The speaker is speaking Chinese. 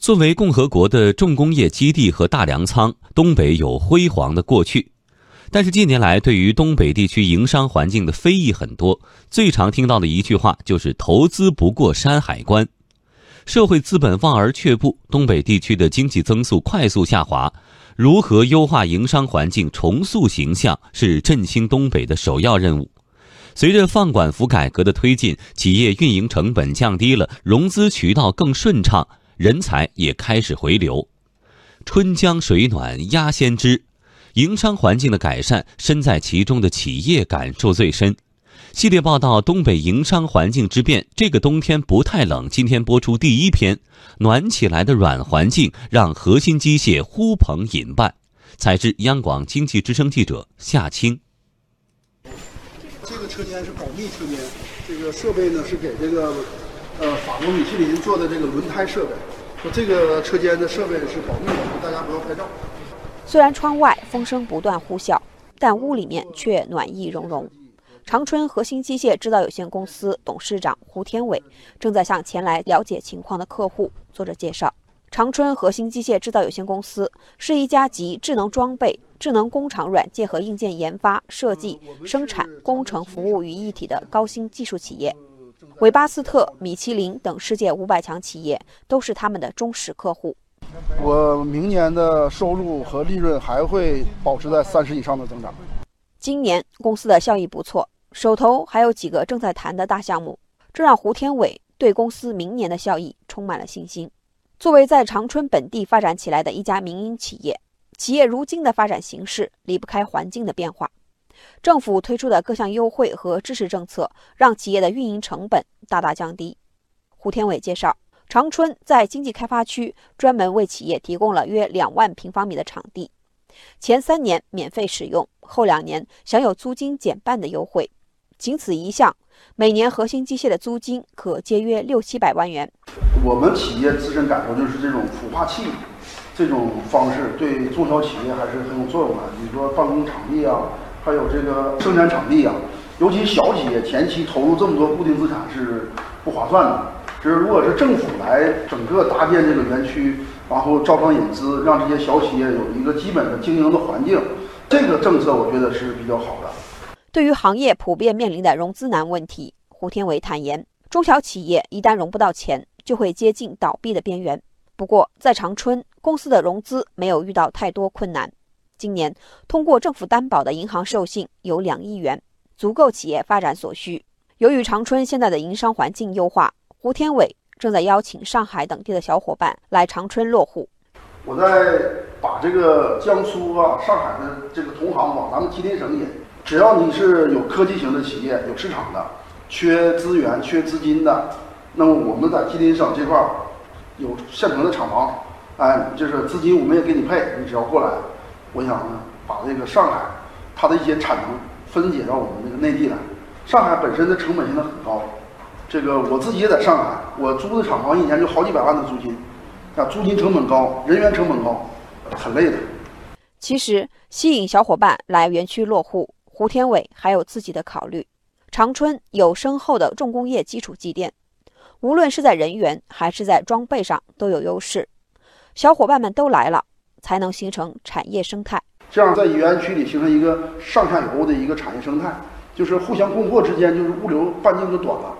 作为共和国的重工业基地和大粮仓，东北有辉煌的过去。但是近年来，对于东北地区营商环境的非议很多。最常听到的一句话就是“投资不过山海关”。社会资本望而却步，东北地区的经济增速快速下滑。如何优化营商环境、重塑形象，是振兴东北的首要任务。随着放管服改革的推进，企业运营成本降低了，融资渠道更顺畅，人才也开始回流。春江水暖鸭先知。营商环境的改善，身在其中的企业感受最深。系列报道《东北营商环境之变》，这个冬天不太冷。今天播出第一篇，暖起来的软环境让核心机械呼朋引伴。采自央广经济之声记者夏青。这个车间是保密车间，这个设备呢是给这个呃法国米其林做的这个轮胎设备。说这个车间的设备是保密的，大家不要拍照。虽然窗外风声不断呼啸，但屋里面却暖意融融。长春核心机械制造有限公司董事长胡天伟正在向前来了解情况的客户做着介绍。长春核心机械制造有限公司是一家集智能装备、智能工厂软件和硬件研发、设计、生产、工程服务于一体的高新技术企业。韦巴斯特、米其林等世界五百强企业都是他们的忠实客户。我明年的收入和利润还会保持在三十以上的增长。今年公司的效益不错，手头还有几个正在谈的大项目，这让胡天伟对公司明年的效益充满了信心。作为在长春本地发展起来的一家民营企业，企业如今的发展形势离不开环境的变化。政府推出的各项优惠和支持政策，让企业的运营成本大大降低。胡天伟介绍。长春在经济开发区专门为企业提供了约两万平方米的场地，前三年免费使用，后两年享有租金减半的优惠。仅此一项，每年核心机械的租金可节约六七百万元。我们企业自身感受就是这种孵化器这种方式对中小企业还是很有作用的。比如说办公场地啊，还有这个生产场地啊，尤其小企业前期投入这么多固定资产是不划算的。就是如果是政府来整个搭建这个园区，然后招商引资，让这些小企业有一个基本的经营的环境，这个政策我觉得是比较好的。对于行业普遍面临的融资难问题，胡天伟坦言，中小企业一旦融不到钱，就会接近倒闭的边缘。不过在长春，公司的融资没有遇到太多困难。今年通过政府担保的银行授信有两亿元，足够企业发展所需。由于长春现在的营商环境优化。胡天伟正在邀请上海等地的小伙伴来长春落户。我在把这个江苏啊、上海的这个同行往咱们吉林省引。只要你是有科技型的企业、有市场的、缺资源、缺资金的，那么我们在吉林省这块儿有现成的厂房，哎，就是资金我们也给你配，你只要过来。我想呢，把这个上海它的一些产能分解到我们这个内地来。上海本身的成本现在很高。这个我自己也在上海，我租的厂房一年就好几百万的租金，啊，租金成本高，人员成本高，很累的。其实吸引小伙伴来园区落户，胡天伟还有自己的考虑。长春有深厚的重工业基础积淀，无论是在人员还是在装备上都有优势。小伙伴们都来了，才能形成产业生态。这样在园区里形成一个上下游的一个产业生态，就是互相供货之间，就是物流半径就短了。